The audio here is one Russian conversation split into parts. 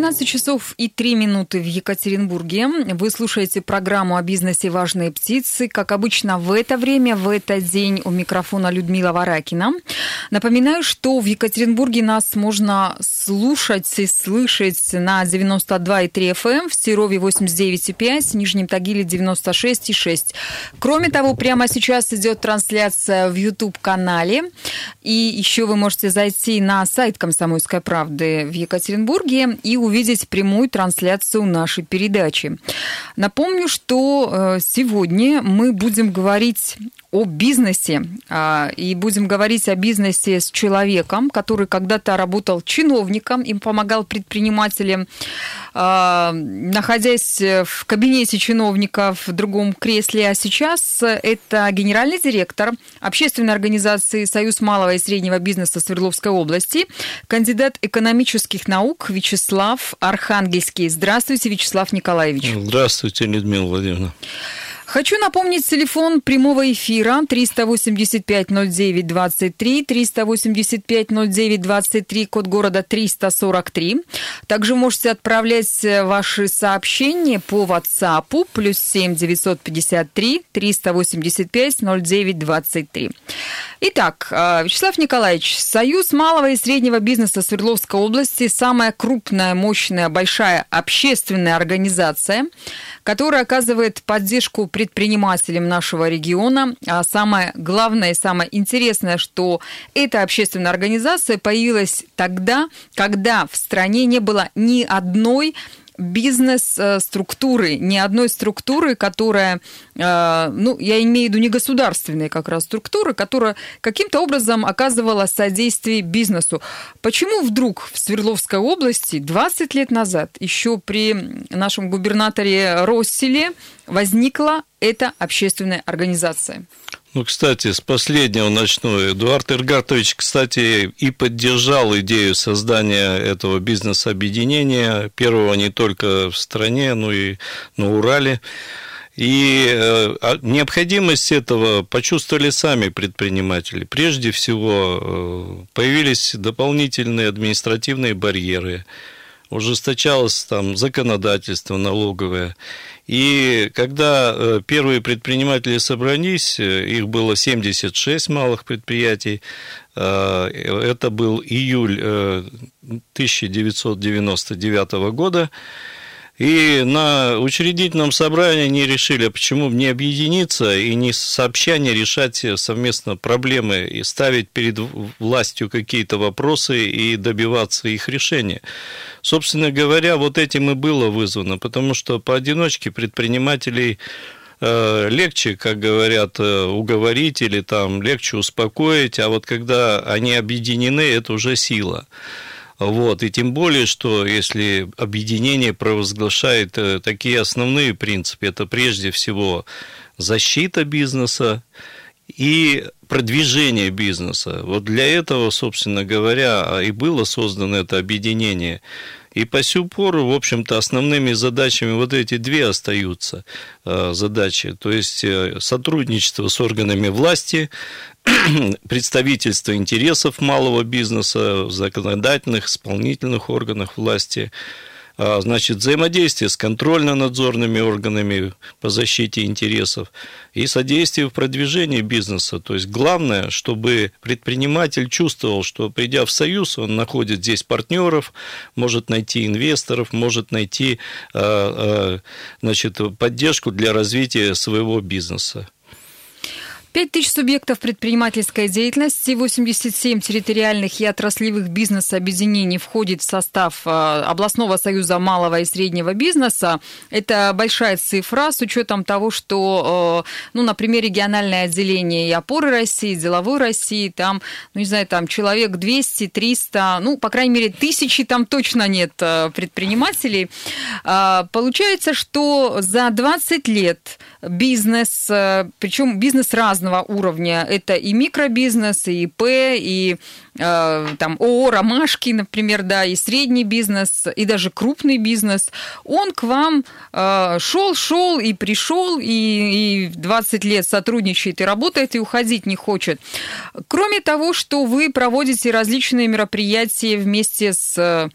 13 часов и 3 минуты в Екатеринбурге. Вы слушаете программу о бизнесе «Важные птицы». Как обычно, в это время, в этот день у микрофона Людмила Варакина. Напоминаю, что в Екатеринбурге нас можно слушать и слышать на 92,3 FM, эм, в Серове 89,5, в Нижнем Тагиле 96,6. Кроме того, прямо сейчас идет трансляция в YouTube-канале. И еще вы можете зайти на сайт «Комсомольской правды» в Екатеринбурге и увидеть прямую трансляцию нашей передачи. Напомню, что э, сегодня мы будем говорить о бизнесе. А, и будем говорить о бизнесе с человеком, который когда-то работал чиновником, им помогал предпринимателям, а, находясь в кабинете чиновника в другом кресле. А сейчас это генеральный директор общественной организации «Союз малого и среднего бизнеса Свердловской области», кандидат экономических наук Вячеслав Архангельский. Здравствуйте, Вячеслав Николаевич. Здравствуйте, Людмила Владимировна. Хочу напомнить телефон прямого эфира 385-09-23, 385-09-23, код города 343. Также можете отправлять ваши сообщения по WhatsApp плюс 7 953 385 09 23. Итак, а, Вячеслав Николаевич, Союз малого и среднего бизнеса Свердловской области – самая крупная, мощная, большая общественная организация, которая оказывает поддержку предпринимателям нашего региона. А самое главное и самое интересное, что эта общественная организация появилась тогда, когда в стране не было ни одной бизнес-структуры, ни одной структуры, которая, э, ну, я имею в виду не государственные как раз структуры, которая каким-то образом оказывала содействие бизнесу. Почему вдруг в Свердловской области 20 лет назад, еще при нашем губернаторе Росселе, возникла эта общественная организация? Ну, кстати, с последнего начну. Эдуард Иргатович, кстати, и поддержал идею создания этого бизнес-объединения, первого не только в стране, но и на Урале. И э, а необходимость этого почувствовали сами предприниматели. Прежде всего, э, появились дополнительные административные барьеры, ужесточалось там законодательство налоговое. И когда э, первые предприниматели собрались, э, их было 76 малых предприятий, э, это был июль 1999 года, и на учредительном собрании они решили, а почему не объединиться и не сообща не решать совместно проблемы и ставить перед властью какие-то вопросы и добиваться их решения. Собственно говоря, вот этим и было вызвано, потому что поодиночке предпринимателей э, легче, как говорят, э, уговорить или там легче успокоить, а вот когда они объединены, это уже сила. Вот, и тем более, что если объединение провозглашает э, такие основные принципы, это прежде всего защита бизнеса и продвижение бизнеса. Вот для этого, собственно говоря, и было создано это объединение. И по сю пору, в общем-то, основными задачами вот эти две остаются э, задачи. То есть э, сотрудничество с органами власти, представительство интересов малого бизнеса в законодательных, исполнительных органах власти – значит, взаимодействие с контрольно-надзорными органами по защите интересов и содействие в продвижении бизнеса. То есть главное, чтобы предприниматель чувствовал, что придя в союз, он находит здесь партнеров, может найти инвесторов, может найти а, а, значит, поддержку для развития своего бизнеса. 5 тысяч субъектов предпринимательской деятельности, 87 территориальных и отраслевых бизнес-объединений входит в состав э, областного союза малого и среднего бизнеса. Это большая цифра с учетом того, что, э, ну, например, региональное отделение и опоры России, деловой России, там, ну, не знаю, там человек 200, 300, ну, по крайней мере, тысячи там точно нет э, предпринимателей. Получается, что за 20 лет бизнес, причем бизнес разного уровня. Это и микробизнес, и ИП, и э, там ООО «Ромашки», например, да, и средний бизнес, и даже крупный бизнес. Он к вам э, шел, шел и пришел, и, и 20 лет сотрудничает и работает, и уходить не хочет. Кроме того, что вы проводите различные мероприятия вместе с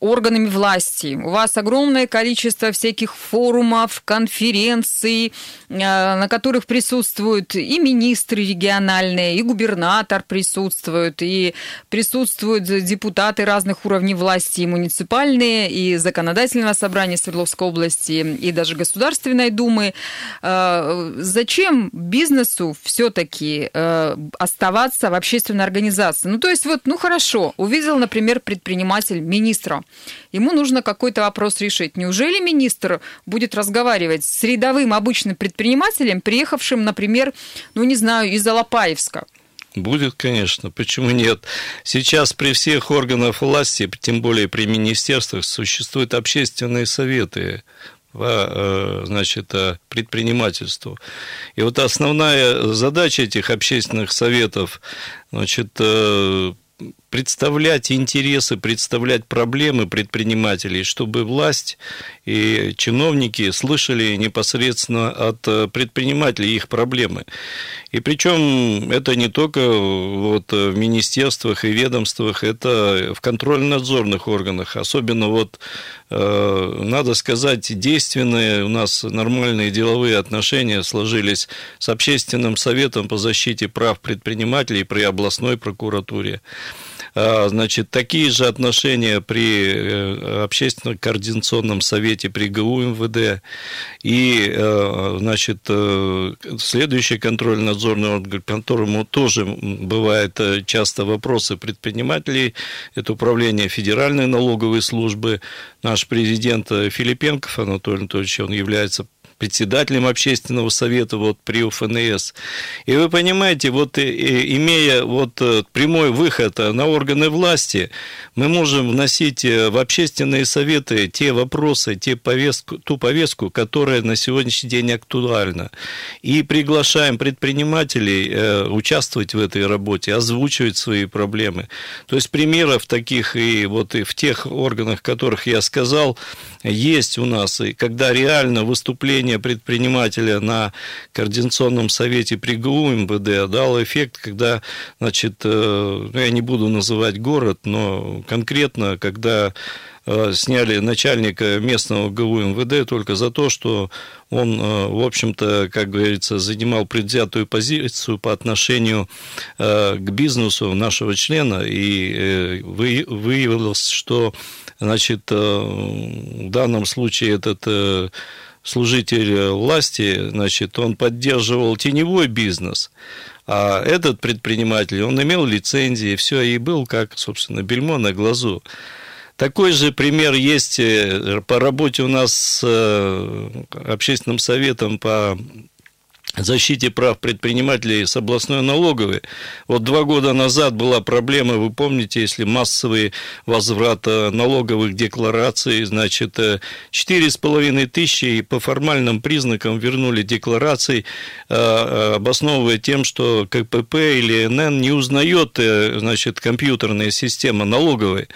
органами власти. У вас огромное количество всяких форумов, конференций, э, на которых присутствуют и министры региональные, и губернатор присутствуют, и присутствуют депутаты разных уровней власти, и муниципальные, и законодательного собрания Свердловской области, и даже Государственной Думы. Э, зачем бизнесу все-таки э, оставаться в общественной организации? Ну, то есть вот, ну хорошо, увидел, например, предприниматель министра, Ему нужно какой-то вопрос решить. Неужели министр будет разговаривать с рядовым обычным предпринимателем, приехавшим, например, ну не знаю, из Алапаевска? Будет, конечно. Почему нет? Сейчас при всех органах власти, тем более при министерствах, существуют общественные советы по э, значит, предпринимательству. И вот основная задача этих общественных советов значит, э, представлять интересы, представлять проблемы предпринимателей, чтобы власть и чиновники слышали непосредственно от э, предпринимателей их проблемы. И причем это не только вот в министерствах и ведомствах, это в контрольно-надзорных органах. Особенно вот, э, надо сказать, действенные у нас нормальные деловые отношения сложились с Общественным советом по защите прав предпринимателей при областной прокуратуре. А, значит, такие же отношения при э, общественном координационном совете при ГУ МВД. И, э, значит, э, следующий контрольно-надзорный орган, которому тоже бывают часто вопросы предпринимателей, это управление Федеральной налоговой службы. Наш президент Филипенков Анатолий Анатольевич, он является председателем общественного совета вот при УФНС. И вы понимаете, вот имея вот э, прямой выход на органы власти, мы можем вносить э, в общественные советы те вопросы, те повестку, ту повестку, которая на сегодняшний день актуальна. И приглашаем предпринимателей э, участвовать в этой работе, озвучивать свои проблемы. То есть примеров таких и вот и в тех органах, которых я сказал, есть у нас, и когда реально выступление предпринимателя на Координационном совете при ГУ МВД дало эффект, когда, значит, э, ну, я не буду называть город, но конкретно, когда э, сняли начальника местного ГУ МВД только за то, что он, э, в общем-то, как говорится, занимал предвзятую позицию по отношению к бизнесу нашего члена, и выявилось, что Значит, в данном случае этот служитель власти, значит, он поддерживал теневой бизнес, а этот предприниматель, он имел лицензии, все, и был как, собственно, бельмо на глазу. Такой же пример есть э, по работе у нас с общественным советом по защите прав предпринимателей с областной налоговой. Вот два года назад была проблема, вы помните, если массовый возврат э, налоговых деклараций, значит, э, четыре с половиной тысячи и по формальным признакам вернули декларации, э, обосновывая тем, что КПП или НН не узнает, значит, компьютерная система налоговой.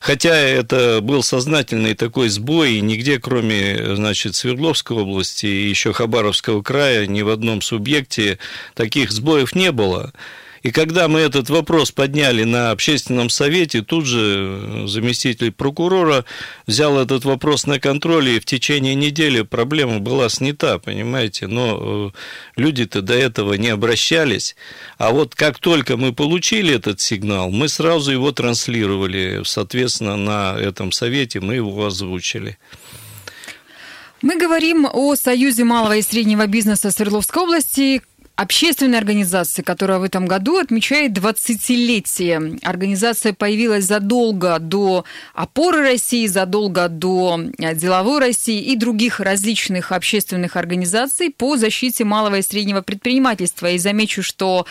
Хотя это был сознательный такой сбой, и нигде, кроме, значит, Свердловской области и еще Хабаровского края, ни в одном субъекте таких сбоев не было. И когда мы этот вопрос подняли на общественном совете, тут же заместитель прокурора взял этот вопрос на контроль, и в течение недели проблема была снята, понимаете. Но э, люди-то до этого не обращались. А вот как только мы получили этот сигнал, мы сразу его транслировали, соответственно, на этом совете мы его озвучили. Мы говорим о Союзе малого и среднего бизнеса Свердловской области, общественной организации, которая в этом году отмечает 20-летие. Организация появилась задолго до опоры России, задолго до деловой России и других различных общественных организаций по защите малого и среднего предпринимательства. И замечу, что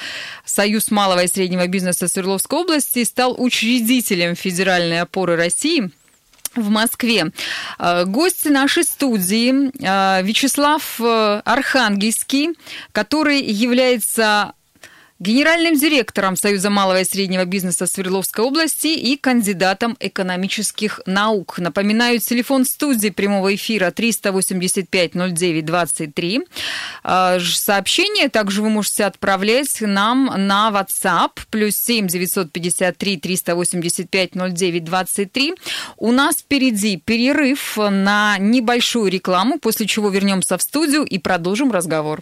Союз малого и среднего бизнеса Свердловской области стал учредителем Федеральной опоры России – в Москве. Гости нашей студии Вячеслав Архангельский, который является генеральным директором Союза малого и среднего бизнеса Свердловской области и кандидатом экономических наук. Напоминаю, телефон студии прямого эфира 385-09-23. А, сообщение также вы можете отправлять нам на WhatsApp плюс 7 953 385 09 23. У нас впереди перерыв на небольшую рекламу, после чего вернемся в студию и продолжим разговор.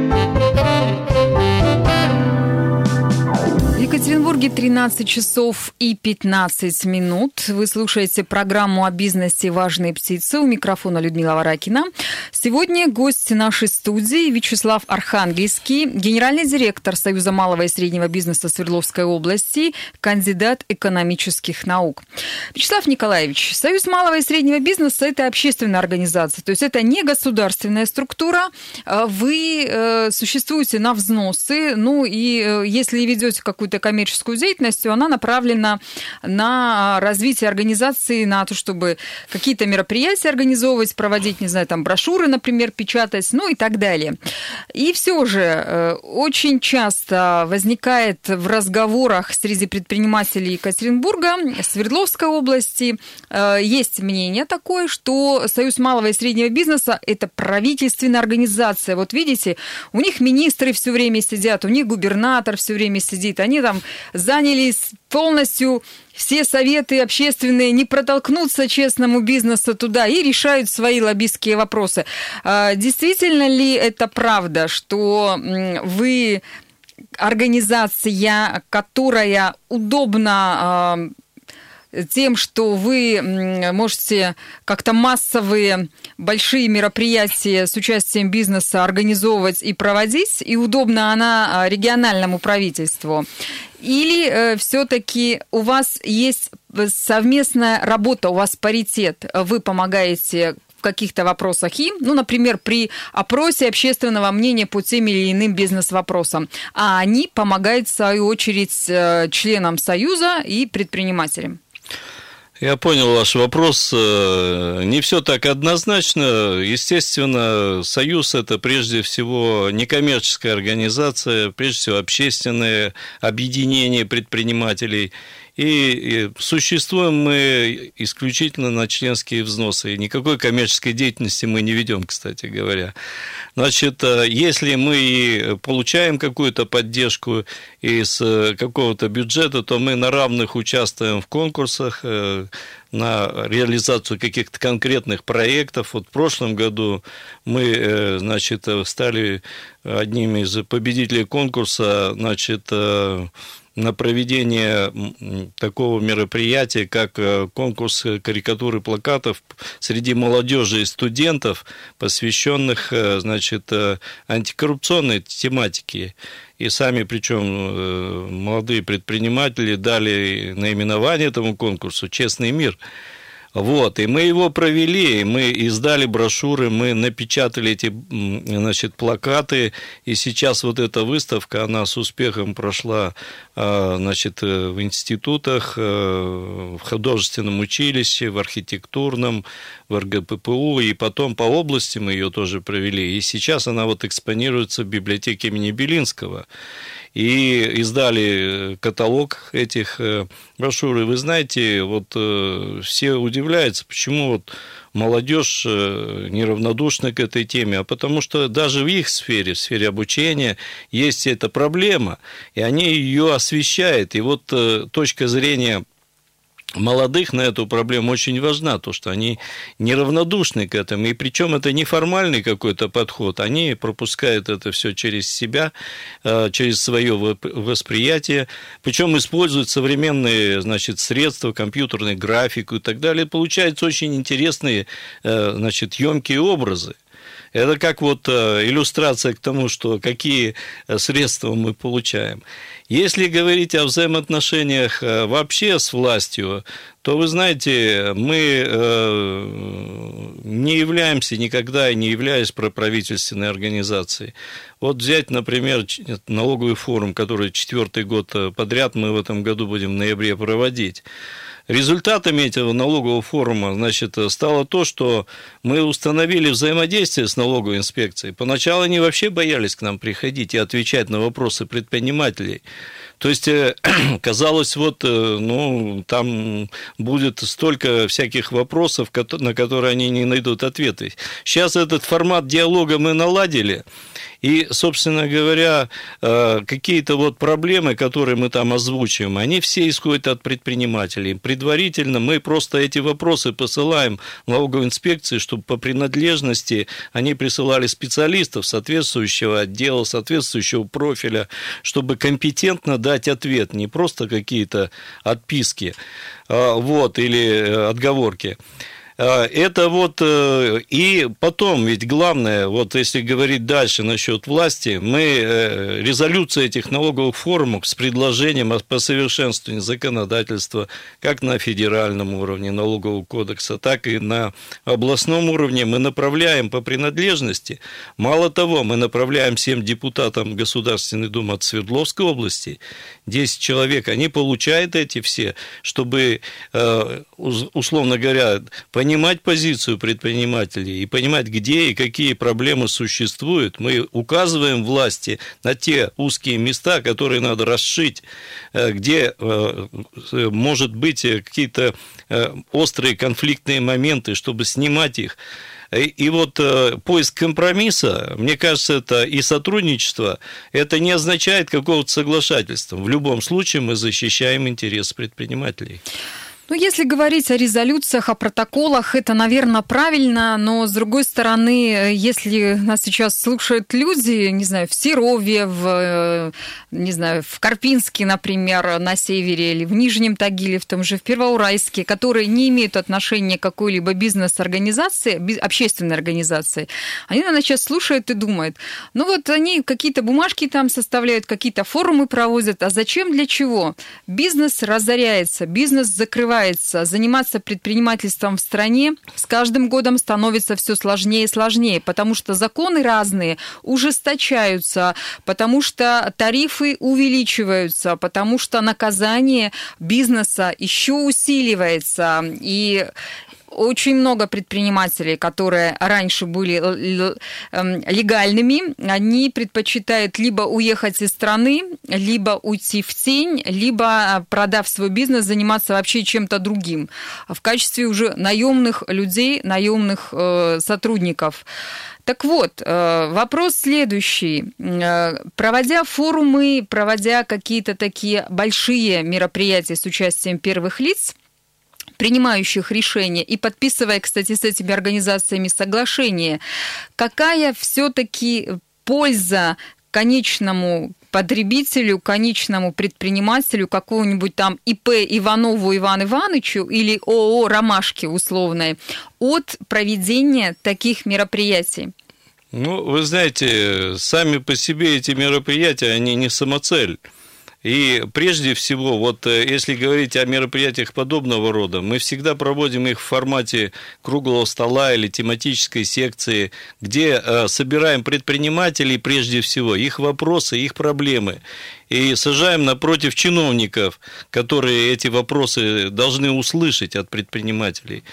Екатеринбурге 13 часов и 15 минут. Вы слушаете программу о бизнесе «Важные птицы». У микрофона Людмила Варакина. Сегодня гость нашей студии Вячеслав Архангельский, генеральный директор Союза малого и среднего бизнеса Свердловской области, кандидат экономических наук. Вячеслав Николаевич, Союз малого и среднего бизнеса – это общественная организация, то есть это не государственная структура. Вы э, существуете на взносы, ну и э, если ведете какую-то коммерческую деятельность, она направлена на развитие организации, на то, чтобы какие-то мероприятия организовывать, проводить, не знаю, там брошюры, например, печатать, ну и так далее. И все же э, очень часто возникает в разговорах среди предпринимателей Екатеринбурга, Свердловской области, э, есть мнение такое, что Союз малого и среднего бизнеса – это правительственная организация. Вот видите, у них министры все время сидят, у них губернатор все время сидит, они там занялись полностью все советы общественные не протолкнутся честному бизнесу туда и решают свои лоббистские вопросы. А, действительно ли это правда, что вы организация, которая удобно а, тем, что вы можете как-то массовые большие мероприятия с участием бизнеса организовывать и проводить, и удобно она а, региональному правительству? Или э, все-таки у вас есть совместная работа, у вас паритет, вы помогаете в каких-то вопросах им, ну, например, при опросе общественного мнения по тем или иным бизнес-вопросам, а они помогают, в свою очередь, э, членам Союза и предпринимателям? Я понял ваш вопрос. Э, не все так однозначно. Естественно, Союз – это прежде всего некоммерческая организация, прежде всего общественное объединение предпринимателей – и существуем мы исключительно на членские взносы. И никакой коммерческой деятельности мы не ведем, кстати говоря. Значит, э, если мы получаем какую-то поддержку из э, какого-то бюджета, то мы на равных участвуем в конкурсах, на реализацию каких-то конкретных проектов. Вот в прошлом году мы, значит, стали одним из победителей конкурса, значит, на проведение такого мероприятия, как э, конкурс карикатур и плакатов среди молодежи и студентов, посвященных, э, значит, э, антикоррупционной тематике. И сами, причем молодые предприниматели дали наименование этому конкурсу «Честный мир». Вот, и мы его провели, мы издали брошюры, мы напечатали эти, значит, плакаты, и сейчас вот эта выставка, она с успехом прошла, а, значит, э, в институтах, э, в художественном училище, в архитектурном, в РГППУ, и потом по области мы ее тоже провели, и сейчас она вот экспонируется в библиотеке имени Белинского и издали каталог этих э, брошюр. И вы знаете, вот э, все удивляются, почему вот молодежь э, неравнодушна к этой теме, а потому что даже в их сфере, в сфере обучения, есть эта проблема, и они ее освещают. И вот точка зрения молодых на эту проблему очень важна, то, что они неравнодушны к этому, и причем это не формальный какой-то подход, они пропускают это все через себя, э, через свое восприятие, причем используют современные, значит, средства, компьютерный графику и так далее, получаются очень интересные, э, значит, емкие образы. Это как вот э, иллюстрация к тому, что какие средства мы получаем. Если говорить о взаимоотношениях э, вообще с властью, то вы знаете, мы не являемся никогда и не являясь проправительственной организацией. Вот взять, например, налоговый форум, который четвертый год подряд мы в этом году будем в ноябре проводить. Результатами этого налогового форума значит, стало то, что мы установили взаимодействие с налоговой инспекцией. Поначалу они вообще боялись к нам приходить и отвечать на вопросы предпринимателей. То есть э, казалось, вот, э, ну, там будет столько всяких вопросов, на которые они не найдут ответы. Сейчас этот формат диалога мы наладили, и, собственно говоря, э, какие-то вот проблемы, которые мы там озвучиваем, они все исходят от предпринимателей. Предварительно мы просто эти вопросы посылаем в налоговую инспекцию, чтобы по принадлежности они присылали специалистов соответствующего отдела, соответствующего профиля, чтобы компетентно дать ответ, не просто какие-то отписки а, вот, или э, отговорки. А, это вот э, и потом, ведь главное, вот если говорить дальше насчет власти, мы э, резолюция этих налоговых форумов с предложением по совершенствованию законодательства как на федеральном уровне налогового кодекса, так и на областном уровне мы направляем по принадлежности. Мало того, мы направляем всем депутатам Государственной Думы от Свердловской области, 10 человек, они получают эти все, чтобы, э, условно говоря, понимать, понимать позицию предпринимателей и понимать, где и какие проблемы существуют, мы указываем власти на те узкие места, которые надо расшить, э, где э, может быть какие-то э, острые конфликтные моменты, чтобы снимать их. И вот поиск компромисса, мне кажется, это и сотрудничество, это не означает какого-то соглашательства. В любом случае мы защищаем интерес предпринимателей. Ну, если говорить о резолюциях, о протоколах, это, наверное, правильно, но, с другой стороны, если нас сейчас слушают люди, не знаю, в Серове, в, э, не знаю, в Карпинске, например, на севере, или в Нижнем Тагиле, в том же в Первоуральске, которые не имеют отношения к какой-либо бизнес-организации, общественной организации, они, наверное, сейчас слушают и думают, ну вот они какие-то бумажки там составляют, какие-то форумы проводят, а зачем, для чего? Бизнес разоряется, бизнес закрывается, развивается, заниматься предпринимательством в стране с каждым годом становится все сложнее и сложнее, потому что законы разные ужесточаются, потому что тарифы увеличиваются, потому что наказание бизнеса еще усиливается. И очень много предпринимателей, которые раньше были эм, легальными, они предпочитают либо уехать из страны, либо уйти в тень, либо, продав свой бизнес, заниматься вообще чем-то другим в качестве уже наемных людей, наемных э, сотрудников. Так вот, э, вопрос следующий. Э, проводя форумы, проводя какие-то такие большие мероприятия с участием первых лиц, принимающих решения и подписывая, кстати, с этими организациями соглашение, какая все-таки польза конечному потребителю, конечному предпринимателю, какому-нибудь там ИП Иванову Ивану Ивановичу или ООО «Ромашки» условной от проведения таких мероприятий? Ну, вы знаете, сами по себе эти мероприятия, они не самоцель. И прежде всего, вот э, если говорить о мероприятиях подобного рода, мы всегда проводим их в формате круглого стола или тематической секции, где э, собираем предпринимателей прежде всего, их вопросы, их проблемы и сажаем напротив чиновников, которые эти вопросы должны услышать от предпринимателей.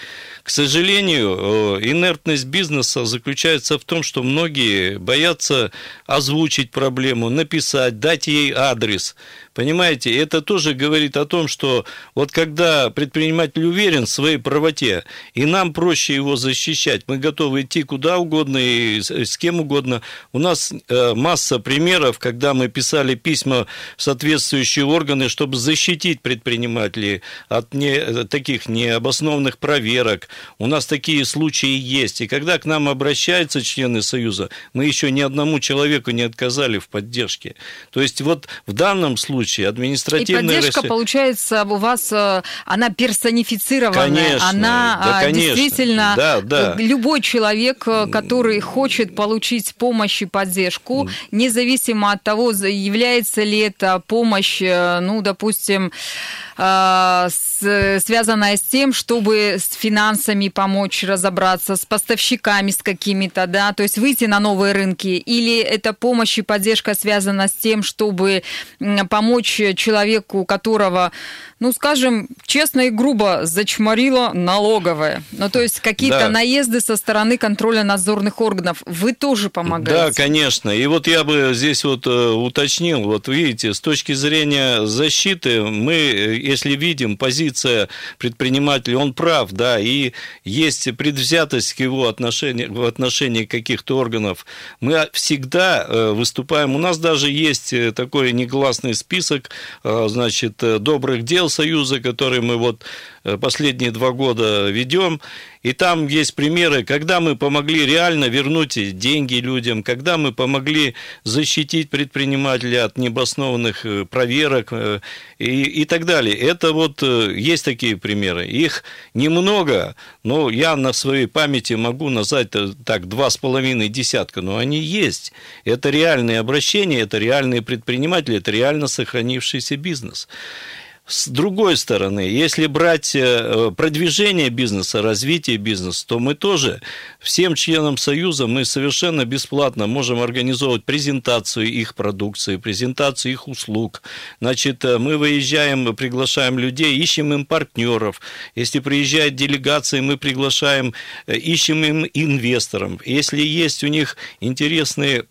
К сожалению, э, инертность бизнеса заключается в том, что многие боятся озвучить проблему, написать, дать ей адрес. Понимаете, это тоже говорит о том, что вот когда предприниматель уверен в своей правоте, и нам проще его защищать, мы готовы идти куда угодно и с кем угодно. У нас э, масса примеров, когда мы писали письма в соответствующие органы, чтобы защитить предпринимателей от не, таких необоснованных проверок. У нас такие случаи есть. И когда к нам обращаются члены Союза, мы еще ни одному человеку не отказали в поддержке. То есть вот в данном случае случае административная... И поддержка, получается, у вас, э, она персонифицированная, конечно, она да, а, конечно. действительно... Да, да. Любой человек, э, который хочет получить помощь и поддержку, независимо от того, является ли это помощь, ну, допустим, связанная с тем, чтобы с финансами помочь разобраться, с поставщиками с какими-то, да, то есть выйти на новые рынки, или это помощь и поддержка связана с тем, чтобы помочь человеку, у которого, ну, скажем, честно и грубо зачморила налоговая. Ну, то есть какие-то да. наезды со стороны контроля надзорных органов. Вы тоже помогаете? Да, конечно. И вот я бы здесь вот э, уточнил, вот видите, с точки зрения защиты, мы, э, если видим позиция предпринимателя, он прав, да, и есть предвзятость к его отношению, в отношении каких-то органов, мы всегда э, выступаем, у нас даже есть такой негласный список, значит, добрых дел Союза, который мы вот последние два года ведем, и там есть примеры, когда мы помогли реально вернуть деньги людям, когда мы помогли защитить предпринимателя от необоснованных э, проверок э, и, и так далее. Это вот э, есть такие примеры. Их немного, но я на своей памяти могу назвать так два с половиной десятка, но они есть. Это реальные обращения, это реальные предприниматели, это реально сохранившийся бизнес. С другой стороны, если брать э, продвижение бизнеса, развитие бизнеса, то мы тоже всем членам Союза мы совершенно бесплатно можем организовывать презентацию их продукции, презентацию их услуг. Значит, э, мы выезжаем, приглашаем людей, ищем им партнеров. Если приезжает делегация, мы приглашаем, э, ищем им инвесторов. Если есть у них интересные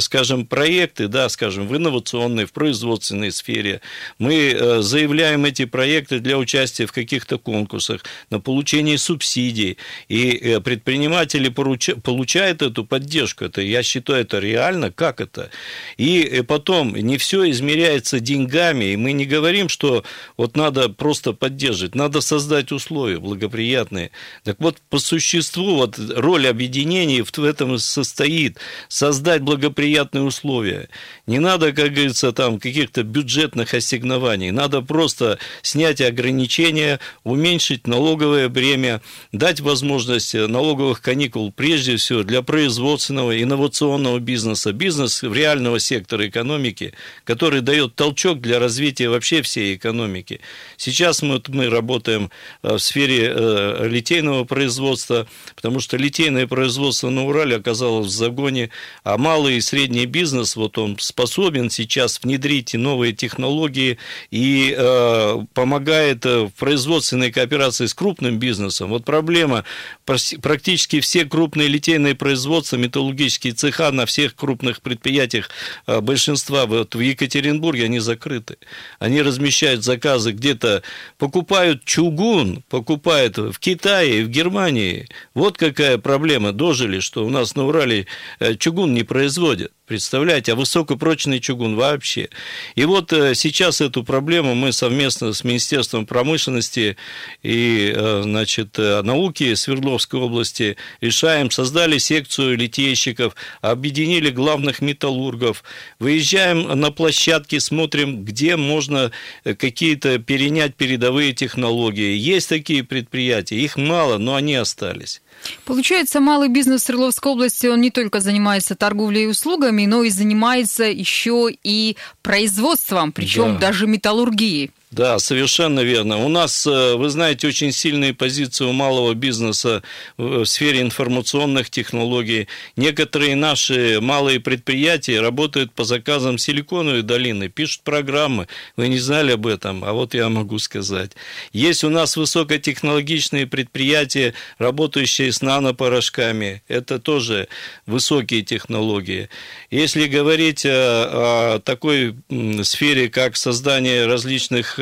скажем, проекты, да, скажем, в инновационной, в производственной сфере, мы э, заявляем эти проекты для участия в каких-то конкурсах, на получение субсидий, и э, предприниматели получают эту поддержку. Это, я считаю, это реально, как это? И э, потом, не все измеряется деньгами, и мы не говорим, что вот надо просто поддерживать, надо создать условия благоприятные. Так вот, по существу, вот роль объединений в этом состоит, создать благоприятные благоприятные условия. Не надо, как говорится, там каких-то бюджетных ассигнований. Надо просто снять ограничения, уменьшить налоговое бремя, дать возможность налоговых каникул прежде всего для производственного, инновационного бизнеса, бизнес реального сектора экономики, который дает толчок для развития вообще всей экономики. Сейчас мы, мы работаем э, в сфере э, литейного производства, потому что литейное производство на Урале оказалось в загоне, а малый малый и средний бизнес, вот он способен сейчас внедрить новые технологии и э, помогает э, в производственной кооперации с крупным бизнесом. Вот проблема, практически все крупные литейные производства, металлургические цеха на всех крупных предприятиях, э, большинства вот в Екатеринбурге, они закрыты. Они размещают заказы где-то, покупают чугун, покупают в Китае, в Германии. Вот какая проблема. Дожили, что у нас на Урале э, чугун не производится производят. Представляете, а высокопрочный чугун вообще. И вот э, сейчас эту проблему мы совместно с Министерством промышленности и э, значит, э, науки Свердловской области решаем. Создали секцию литейщиков, объединили главных металлургов. Выезжаем на площадки, смотрим, где можно какие-то перенять передовые технологии. Есть такие предприятия, их мало, но они остались. Получается, малый бизнес Свердловской области, он не только занимается торговлей и услугами, но и занимается еще и производством, причем да. даже металлургией. Да, совершенно верно. У нас, э, вы знаете, очень сильные позиции у малого бизнеса в сфере информационных технологий. Некоторые наши малые предприятия работают по заказам Силиконовой долины, пишут программы. Вы не знали об этом, а вот я могу сказать. Есть у нас высокотехнологичные предприятия, работающие с нанопорошками. Это тоже высокие технологии. Если говорить о, о такой сфере, как создание различных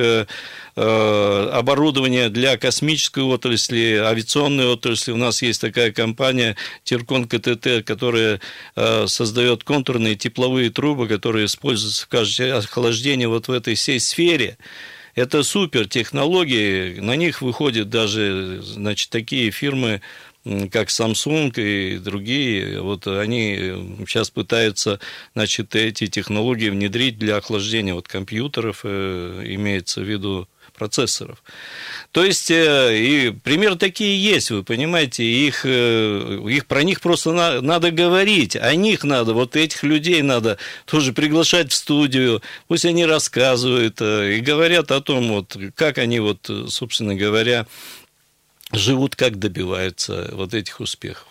оборудование для космической отрасли, авиационной отрасли. У нас есть такая компания Тиркон КТТ, которая э, создает контурные тепловые трубы, которые используются в качестве охлаждения вот в этой всей сфере. Это супер технологии, на них выходят даже значит, такие фирмы, как Samsung и другие, вот они сейчас пытаются, значит, эти технологии внедрить для охлаждения вот компьютеров, э, имеется в виду процессоров. То есть, э, и примеры такие есть, вы понимаете, их, э, их, про них просто на, надо говорить, о них надо, вот этих людей надо тоже приглашать в студию, пусть они рассказывают и говорят о том, вот, как они, вот, собственно говоря, живут, как добиваются вот этих успехов.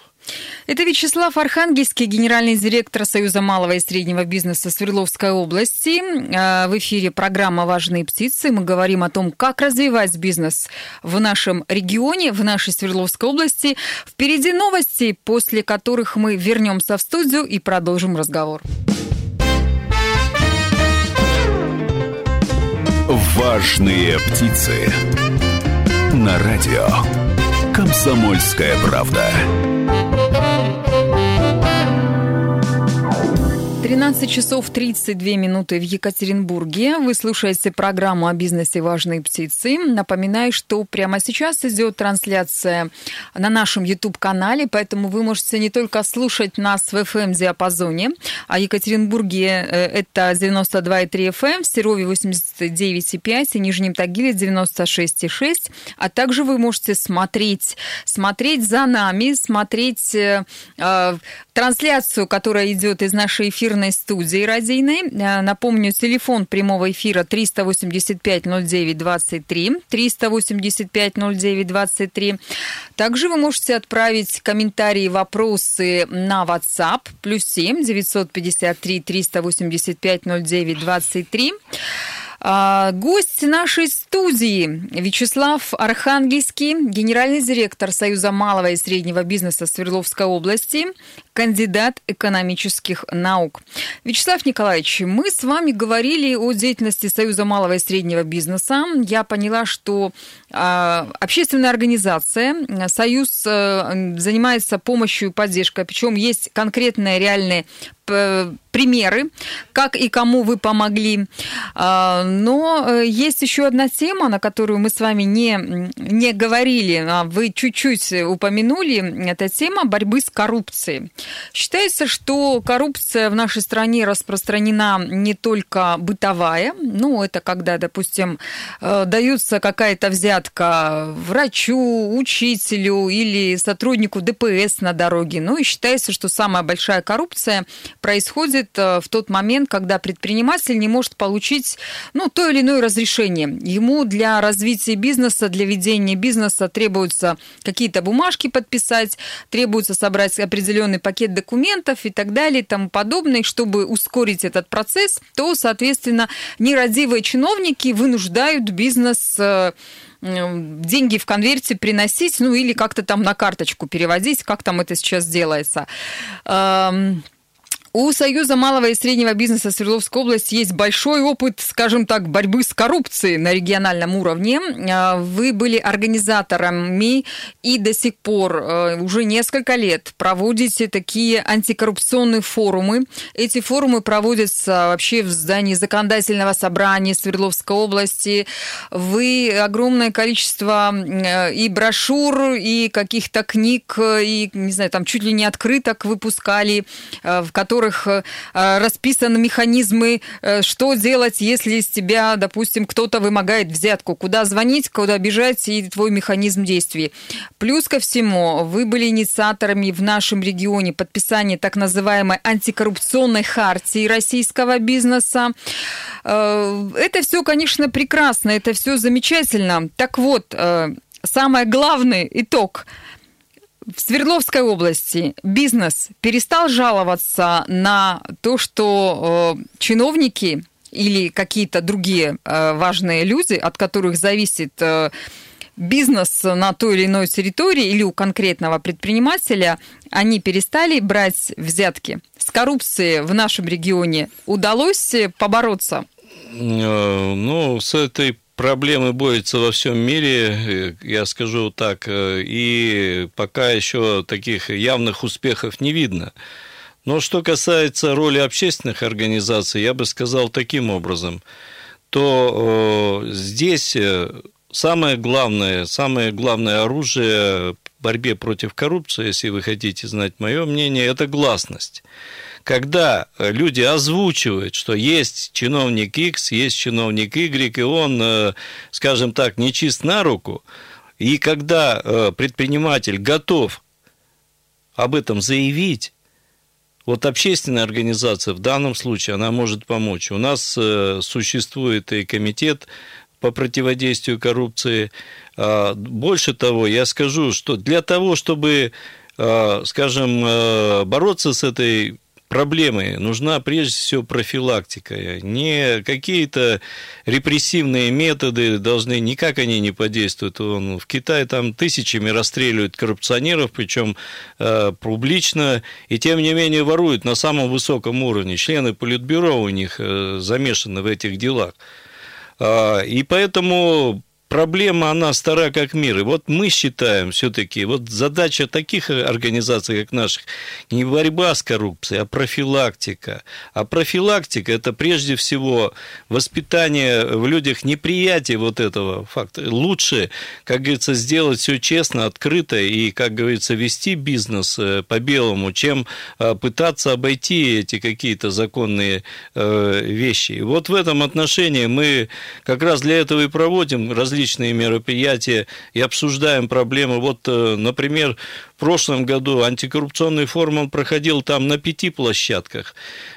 Это Вячеслав Архангельский, генеральный директор Союза малого и среднего бизнеса Свердловской области. А, в эфире программа «Важные птицы». Мы говорим о том, как развивать бизнес в нашем регионе, в нашей Свердловской области. Впереди новости, после которых мы вернемся в студию и продолжим разговор. «Важные птицы» на радио «Комсомольская правда». 13 часов 32 минуты в Екатеринбурге. Вы слушаете программу о бизнесе «Важные птицы». Напоминаю, что прямо сейчас идет трансляция на нашем YouTube-канале, поэтому вы можете не только слушать нас в FM-диапазоне, а Екатеринбурге э, это 92,3 FM, в Серове 89,5 и Нижнем Тагиле 96,6, а также вы можете смотреть, смотреть за нами, смотреть э, э трансляцию, которая идет из нашей эфирной студии радийной. Э, напомню, телефон прямого эфира 385-09-23, 385-09-23. Также вы можете отправить комментарии, вопросы на WhatsApp, плюс 7 953 385 09 23. А, гость нашей студии Вячеслав Архангельский, генеральный директор Союза малого и среднего бизнеса Свердловской области, кандидат экономических наук. Вячеслав Николаевич, мы с вами говорили о деятельности Союза малого и среднего бизнеса. Я поняла, что а, общественная организация, Союз э, занимается помощью и поддержкой, причем есть конкретные реальные примеры, как и кому вы помогли. Но э, есть еще одна тема, на которую мы с вами не, не говорили, а вы чуть-чуть упомянули. Это тема борьбы с коррупцией. Считается, что коррупция в нашей стране распространена не только бытовая, ну, это когда, допустим, э, даются какая-то взятка врачу, учителю или сотруднику ДПС на дороге. Ну, и считается, что самая большая коррупция происходит э, в тот момент, когда предприниматель не может получить, ну, то или иное разрешение. Ему для развития бизнеса, для ведения бизнеса требуются какие-то бумажки подписать, требуется собрать определенный пакет документов и так далее и тому подобное, чтобы ускорить этот процесс, то, соответственно, нерадивые чиновники вынуждают бизнес э, деньги в конверте приносить, ну или как-то там на карточку переводить, как там это сейчас делается. У Союза малого и среднего бизнеса Свердловской области есть большой опыт, скажем так, борьбы с коррупцией на региональном уровне. А, вы были организаторами и до сих пор э, уже несколько лет проводите такие антикоррупционные форумы. Эти форумы проводятся вообще в здании законодательного собрания Свердловской области. Вы огромное количество э, и брошюр, и каких-то книг, и, не знаю, там чуть ли не открыток выпускали, э, в которых которых э, э, расписаны механизмы, э, что делать, если из тебя, допустим, кто-то вымогает взятку, куда звонить, куда бежать и твой механизм действий. Плюс ко всему, вы были инициаторами в нашем регионе подписания так называемой антикоррупционной хартии российского бизнеса. Это все, конечно, прекрасно, это все замечательно. Так вот, самый главный итог – в Свердловской области бизнес перестал жаловаться на то, что э, чиновники или какие-то другие э, важные люди, от которых зависит э, бизнес на той или иной территории или у конкретного предпринимателя, они перестали брать взятки. С коррупцией в нашем регионе удалось побороться? Ну, с этой проблемы борются во всем мире, э, я скажу так, э, и пока еще таких явных успехов не видно. Но что касается роли общественных организаций, я бы сказал таким образом, то э, здесь самое главное, самое главное оружие в борьбе против коррупции, если вы хотите знать мое мнение, это гласность когда люди озвучивают, что есть чиновник X, есть чиновник Y, и он, э, скажем так, не чист на руку, и когда э, предприниматель готов об этом заявить, вот общественная организация в данном случае, она может помочь. У нас э, существует и комитет по противодействию коррупции. А, больше того, я скажу, что для того, чтобы, скажем, бороться с этой проблемы нужна прежде всего профилактика. Не какие-то репрессивные методы должны, никак они не подействуют. Он, в Китае там тысячами расстреливают коррупционеров, причем э, публично, и тем не менее воруют на самом высоком уровне. Члены Политбюро у них э, замешаны в этих делах. А, и поэтому проблема, она стара как мир. И вот мы считаем все-таки, вот задача таких организаций, как наших, не борьба с коррупцией, а профилактика. А профилактика – это прежде всего воспитание в людях неприятия вот этого факта. Лучше, как говорится, сделать все честно, открыто и, как говорится, вести бизнес э, по белому, чем э, пытаться обойти эти какие-то законные э, вещи. И вот в этом отношении мы как раз для этого и проводим различные различные мероприятия и обсуждаем проблемы. Вот, э, например, прошлом году антикоррупционный форум он проходил там на пяти площадках.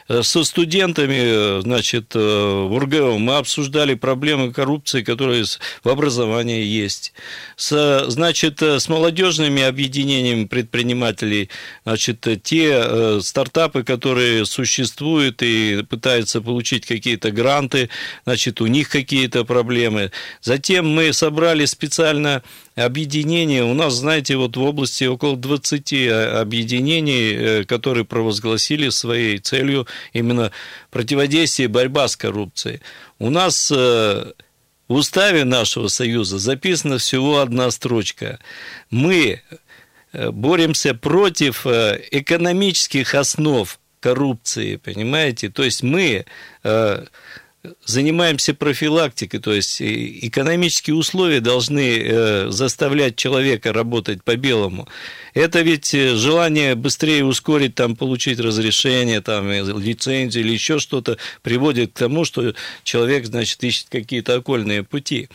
Э, со студентами, э, значит, в УрГЭО мы обсуждали проблемы коррупции, которые в образовании есть. С, значит, с молодежными объединениями предпринимателей, значит, те стартапы, которые существуют и пытаются получить какие-то гранты, значит, у них какие-то проблемы. Затем мы собрали специально объединение. У нас, знаете, вот в области около 20 объединений, э, которые провозгласили своей целью именно противодействие и борьба с коррупцией. У нас э, в уставе нашего союза записана всего одна строчка. Мы э, боремся против экономических основ коррупции, понимаете? То есть мы занимаемся профилактикой, то есть экономические условия должны э, заставлять человека работать по-белому. Это ведь э, желание быстрее ускорить, там, получить разрешение, там, лицензию или еще что-то приводит к тому, что человек, значит, ищет какие-то окольные пути.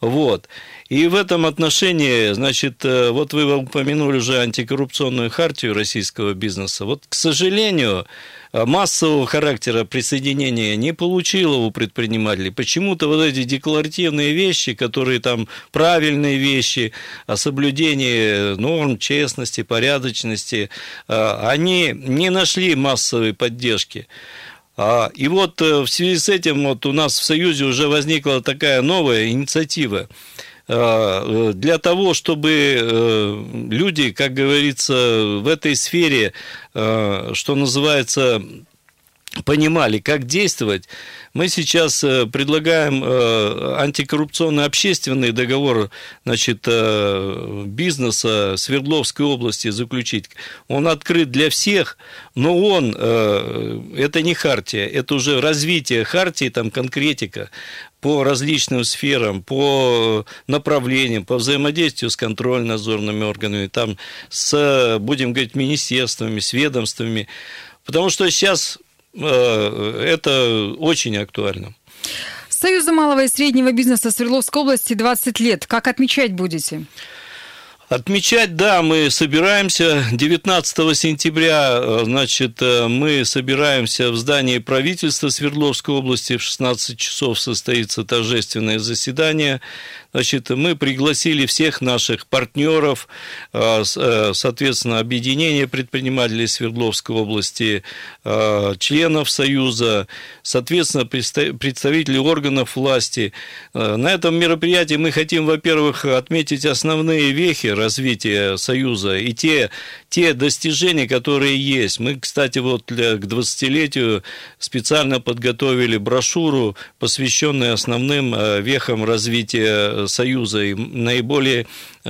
Вот. И в этом отношении, значит, э, вот вы упомянули уже антикоррупционную хартию российского бизнеса. Вот, к сожалению, массового характера присоединения не получила у предпринимателей. Почему-то вот эти декларативные вещи, которые там правильные вещи о соблюдении норм честности, порядочности, э, они не нашли массовой поддержки. А, и вот э, в связи с этим вот у нас в Союзе уже возникла такая новая инициатива для того, чтобы люди, как говорится, в этой сфере, что называется, понимали, как действовать, мы сейчас э, предлагаем э, антикоррупционный общественный договор значит, э, бизнеса Свердловской области заключить. Он открыт для всех, но он, это не хартия, это уже развитие хартии, там конкретика по различным сферам, по направлениям, по взаимодействию с контрольно-надзорными органами, там с, будем говорить, министерствами, с ведомствами. Потому что сейчас это очень актуально. Союзу малого и среднего бизнеса Свердловской области 20 лет. Как отмечать будете? Отмечать, да, мы собираемся 19 сентября, э, значит, э, мы собираемся в здании правительства Свердловской области, в 16 часов состоится торжественное заседание, Значит, мы пригласили всех наших партнеров, а, э, соответственно, объединение предпринимателей Свердловской области, а, членов Союза, соответственно, представителей органов власти. А, на этом мероприятии мы хотим, во-первых, отметить основные вехи развития Союза и те, те достижения, которые есть. Мы, кстати, вот для, к 20-летию специально подготовили брошюру, посвященную основным вехам развития Союза и наиболее,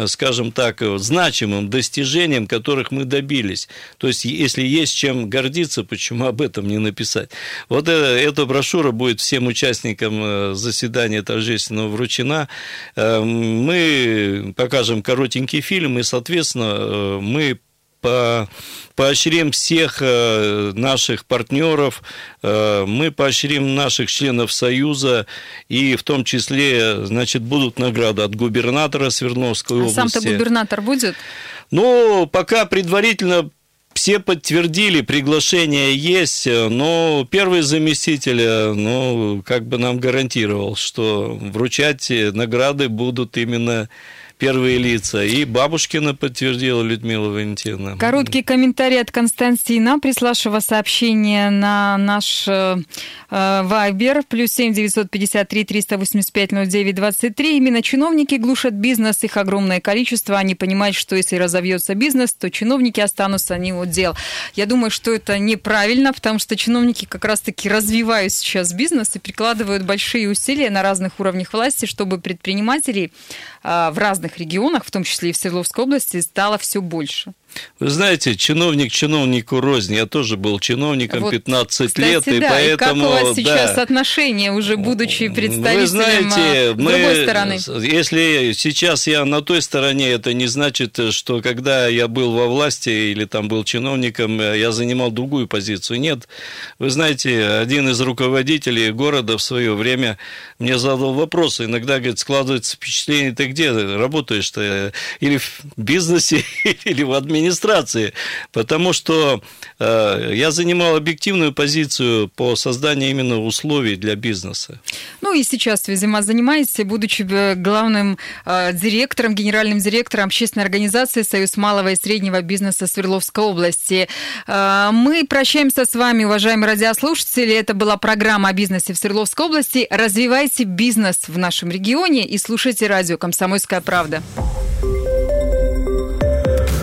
скажем так, значимым достижением, которых мы добились. То есть, если есть чем гордиться, почему об этом не написать? Вот эта брошюра будет всем участникам заседания торжественного вручена. Мы покажем коротенький фильм, и, соответственно, мы по, поощрим всех э, наших партнеров, э, мы поощрим наших членов Союза, и в том числе, значит, будут награды от губернатора Свердловской а области. сам-то губернатор будет? Ну, пока предварительно все подтвердили, приглашение есть, но первый заместитель, ну, как бы нам гарантировал, что вручать награды будут именно первые лица. И Бабушкина подтвердила Людмила Валентиновна. Короткий комментарий от Константина, приславшего сообщение на наш э, Вайбер, плюс 7 953 385 09 23. Именно чиновники глушат бизнес, их огромное количество. Они понимают, что если разовьется бизнес, то чиновники останутся не у дел. Я думаю, что это неправильно, потому что чиновники как раз-таки развивают сейчас бизнес и прикладывают большие усилия на разных уровнях власти, чтобы предпринимателей в разных регионах, в том числе и в Свердловской области, стало все больше. Вы знаете, чиновник чиновнику рознь. Я тоже был чиновником вот, 15 кстати, лет, да. и поэтому... И как у вас сейчас да. отношения, уже будучи представителем Вы знаете, мы, другой стороны? Если сейчас я на той стороне, это не значит, что когда я был во власти или там был чиновником, я занимал другую позицию. Нет. Вы знаете, один из руководителей города в свое время мне задал вопрос. Иногда, говорит, складывается впечатление, ты где работаешь-то? Или в бизнесе, или в администрации? Администрации, потому что э, я занимал объективную позицию по созданию именно условий для бизнеса. Ну и сейчас, видимо, занимаетесь, будучи э, главным э, директором, генеральным директором общественной организации «Союз малого и среднего бизнеса Свердловской области». Мы прощаемся с вами, уважаемые радиослушатели. Это была программа о бизнесе в Свердловской области. Развивайте бизнес в нашем регионе и слушайте радио «Комсомольская правда».